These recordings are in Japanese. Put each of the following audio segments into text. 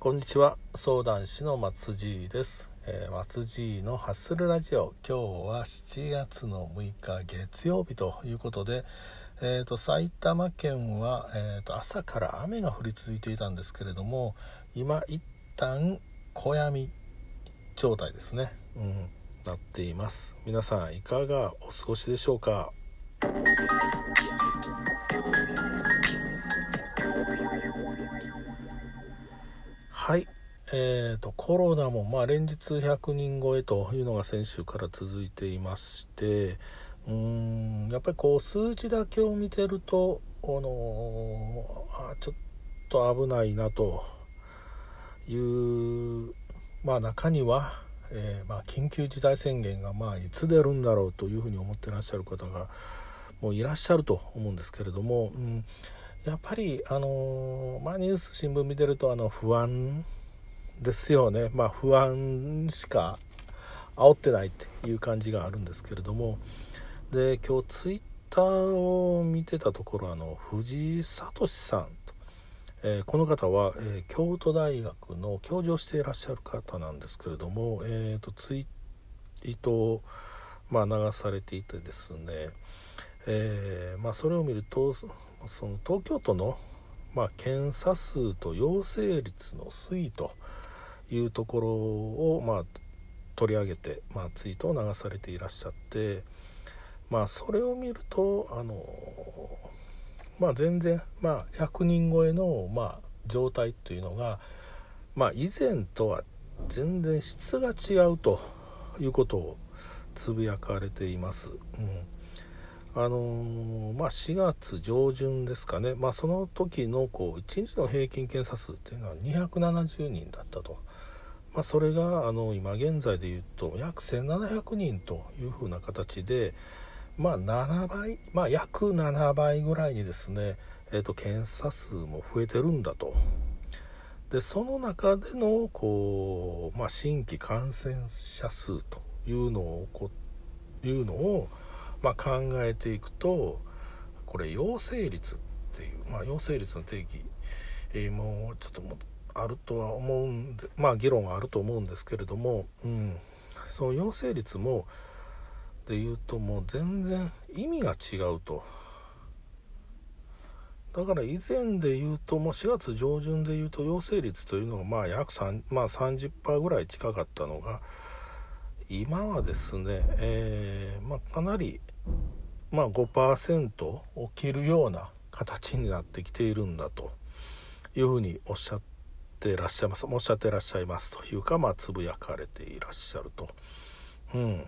こんにちは。相談師の松地です、えー松地のハッスルラジオ。今日は7月の6日月曜日ということで、えー、と埼玉県は、えー、と朝から雨が降り続いていたんですけれども今一旦小闇状態ですね、うん、なっています。皆さんいかがお過ごしでしょうか？えー、とコロナもまあ連日100人超えというのが先週から続いていましてうーんやっぱりこう数字だけを見てるとこのあちょっと危ないなというまあ中には、えーまあ、緊急事態宣言がまあいつ出るんだろうというふうに思ってらっしゃる方がもういらっしゃると思うんですけれども、うん、やっぱりあのーまあ、ニュース新聞見てるとあの不安ですよね。まあ不安しか煽ってないっていう感じがあるんですけれども。で今日ツイッターを見てたところあの藤井聡さんと、えーこの方は、えー京都大学の教授をしていらっしゃる方なんですけれども、えー、とツイートを、まあ、流されていてですね、えーまあ、それを見るとその東京都の、まあ、検査数と陽性率の推移というところを、まあ、取り上げて、まあ、ツイートを流されていらっしゃって、まあ、それを見るとあの、まあ、全然、まあ、100人超えの、まあ、状態というのが、まあ、以前とは全然質が違うということをつぶやかれています。うん。あのまあ、4月上旬ですかね、まあ、その時のこう1日の平均検査数っていうのは270人だったと、まあ、それがあの今現在でいうと約1700人というふうな形で、まあ、7倍、まあ、約7倍ぐらいにですね、えー、と検査数も増えてるんだと。でその中でのこう、まあ、新規感染者数というのをこいうのを、まあ、考えていくとこれ陽性率っていう、まあ、陽性率の定義、えーもうちょっともうあるとは思うんでまあ議論はあると思うんですけれども、うん、その陽性率もでいうともう全然意味が違うと。だから以前で言うともう4月上旬で言うと陽性率というのがまあ約3、まあ、30%ぐらい近かったのが今はですね、えーまあ、かなり、まあ、5%を切るような形になってきているんだというふうにおっしゃってらっしゃいますおっしゃってらっしゃいますというか、まあ、つぶやかれていらっしゃると。うん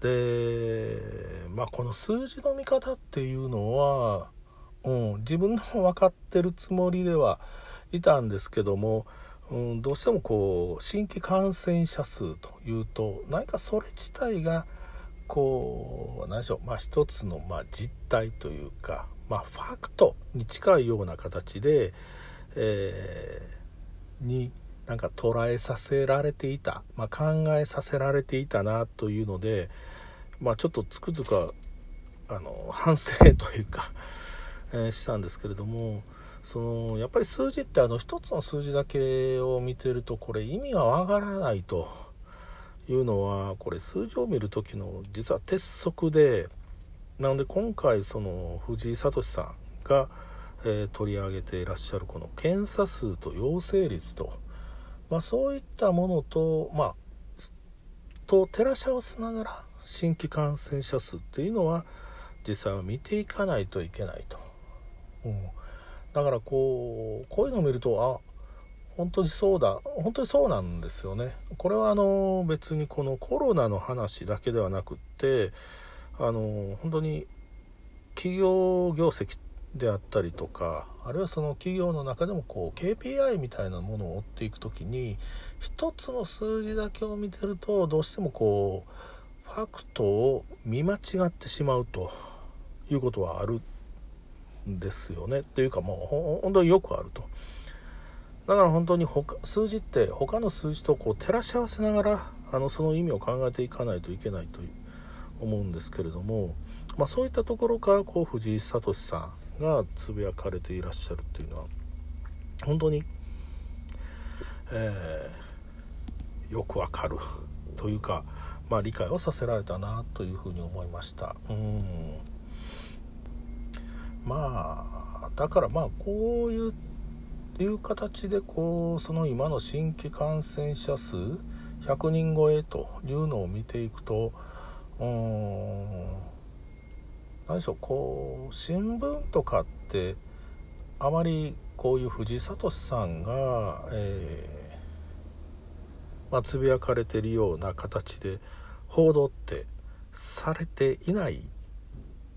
でまあこの数字の見方っていうのは、うん、自分でも分かってるつもりではいたんですけども、うん、どうしてもこう新規感染者数というと何かそれ自体がこう何でしょうまあ一つのまあ実態というか、まあ、ファクトに近いような形で、えーになんか捉えさせられていた、まあ、考えさせられていたなというので、まあ、ちょっとつくづくあの反省というか、えしたんですけれどもそのやっぱり数字ってあの一つの数字だけを見てるとこれ意味がわからないというのはこれ数字を見る時の実は鉄則でなので今回その藤井聡さんが、えー取り上げていらっしゃるこの検査数と陽性率と、まあ、そういったものとまあと照らし合わせながら新規感染者数っていうのは実際は見ていかないといけないと。うん、だからこうこういうのを見るとあ本当にそうだ本当にそうなんですよね。これはあの別にこのコロナの話だけではなくってあの本当に企業業績であったりとかあるいはその企業の中でもこう KPI みたいなものを追っていく時に一つの数字だけを見てるとどうしてもこうファクトを見間違ってしまうということはあるんですよね。っていうかもう本当によくあると。だから本当に他数字って他の数字とこう照らし合わせながらあのその意味を考えていかないといけないと思うんですけれども、まあ、そういったところからこう藤井聡さんがつぶやかれていらっしゃるっていうのは本当にえー、よくわかるというか、まあ、理解をさせられたなというふうに思いました。うん。まあだからまあこういういう形でこうその今の新規感染者数100人超えというのを見ていくとうん何でしょうこう新聞とかってあまりこういう藤井聡さんが、えー、まあ、つぶやかれてるような形で報道ってされていない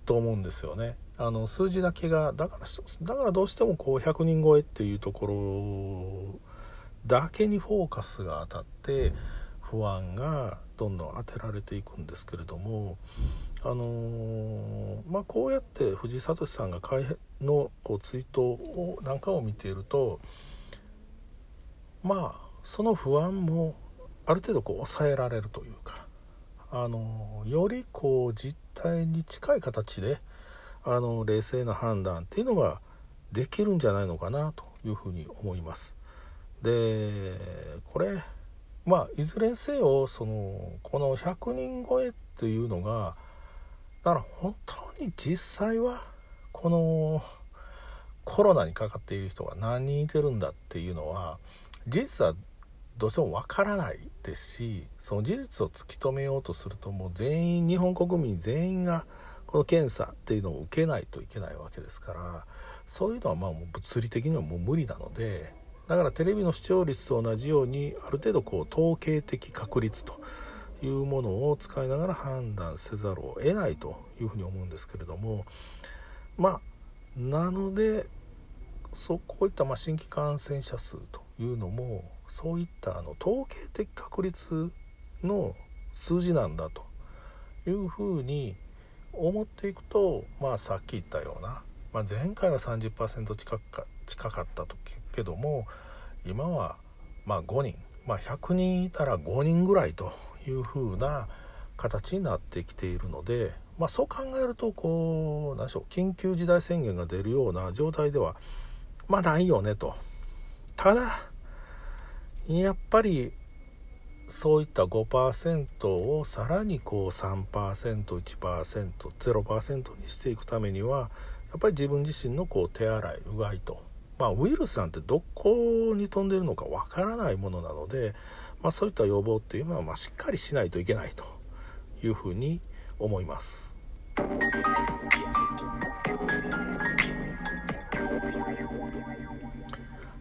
と思うんですよね。あの数字だけがだからだからどうしてもこう100人超えっていうところだけにフォーカスが当たって不安がどんどん当てられていくんですけれどもあのー、まあこうやって藤井聡さんがのこうツイートをなんかを見ているとまあその不安もある程度こう抑えられるというかあのー、よりこう実態に近い形であの冷静な判断っていうのができるんじゃないのかなというふうに思います。でこれまあいずれにせよそのこの100人超えっていうのがだから本当に実際はこのコロナにかかっている人が何人いてるんだっていうのは事実はどうしてもわからないですしその事実を突き止めようとするともう全員日本国民全員がこの検査っていうのを受けないといけないわけですからそういうのはまあもう物理的にはもう無理なのでだからテレビの視聴率と同じようにある程度こう統計的確率というものを使いながら判断せざるを得ないというふうに思うんですけれどもまあなのでそうこういったま新規感染者数というのもそういったあの統計的確率の数字なんだというふうに思っていくと、まあ、さっき言ったような、まあ、前回は30%近くか近かったとけども今はまあ5人、まあ、100人いたら5人ぐらいというふうな形になってきているので、まあ、そう考えるとこう何でしょう緊急事態宣言が出るような状態ではまあないよねと。ただやっぱりそういった5%をさらにこう 3%1%0% にしていくためにはやっぱり自分自身のこう手洗いうがいと、まあ、ウイルスなんてどこに飛んでるのかわからないものなので、まあ、そういった予防っていうのはまあしっかりしないといけないというふうに思います。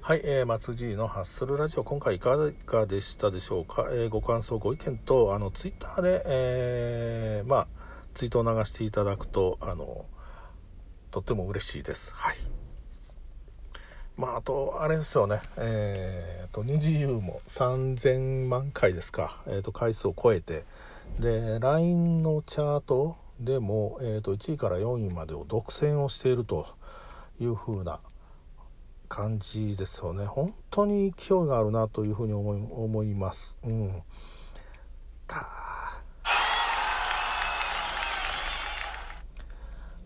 はい、えー、松爺のハッスルラジオ今回いかがでしたでしょうか、えー、ご感想ご意見とあのツイッターで、えー、まあツイートを流していただくとあのとっても嬉しいです。はい。まああとあれですよね。えー、と二次優も3000万回ですか、えー、と回数を超えて。で LINE のチャートでも、えー、と1位から4位までを独占をしているという風な感じですよね。本当に勢いがあるなというふうに思い思います。うん。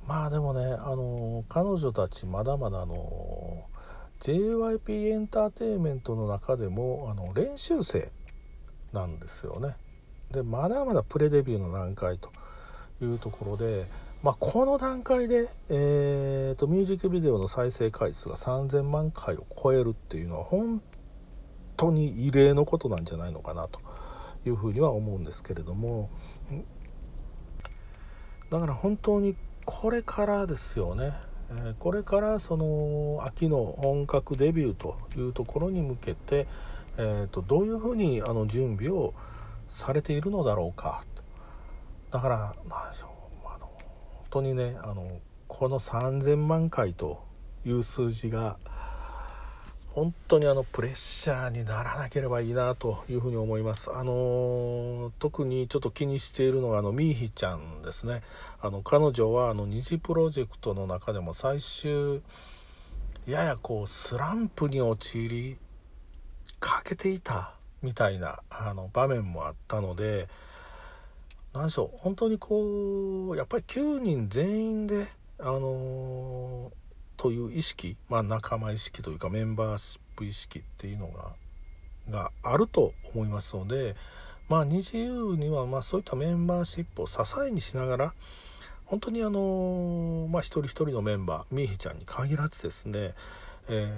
まあでもねあの彼女たちまだまだあの JYP エンターテインメントの中でもあの練習生なんですよね。でまだまだプレデビューの段階というところでまあ、この段階で、えーと、ミュージックビデオの再生回数が3000万回を超えるっていうのは本当に異例のことなんじゃないのかなというふうには思うんですけれども。だから本当にこれからですよね、これからその秋の本格デビューというところに向けて、えーと、どういうふうにあの準備をされているのだろうか。だから何でしょう本当にねあのこの3000万回という数字が本当にあのプレッシャーにならなければいいなというふうに思います。あの特にちょっと気にしているのがあのミーヒちゃんですね。あの彼女はあの二次プロジェクトの中でも最終ややこうスランプに陥りかけていたみたいなあの場面もあったので。何でしょう本当にこうやっぱり9人全員であのー、という意識まあ仲間意識というかメンバーシップ意識っていうのががあると思いますのでまあ二自由にはまそういったメンバーシップを支えにしながら本当にあのまあ一人一人のメンバーみーひちゃんに限らずですね、え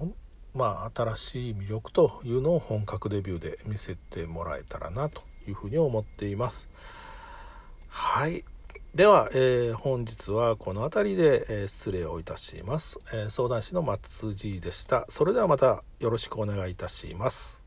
ー、まあ新しい魅力というのを本格デビューで見せてもらえたらなというふうに思っています。はいでは、えー、本日はこの辺りで、えー、失礼をいたします、えー、相談師の松地でした。それではまたよろしくお願いいたします。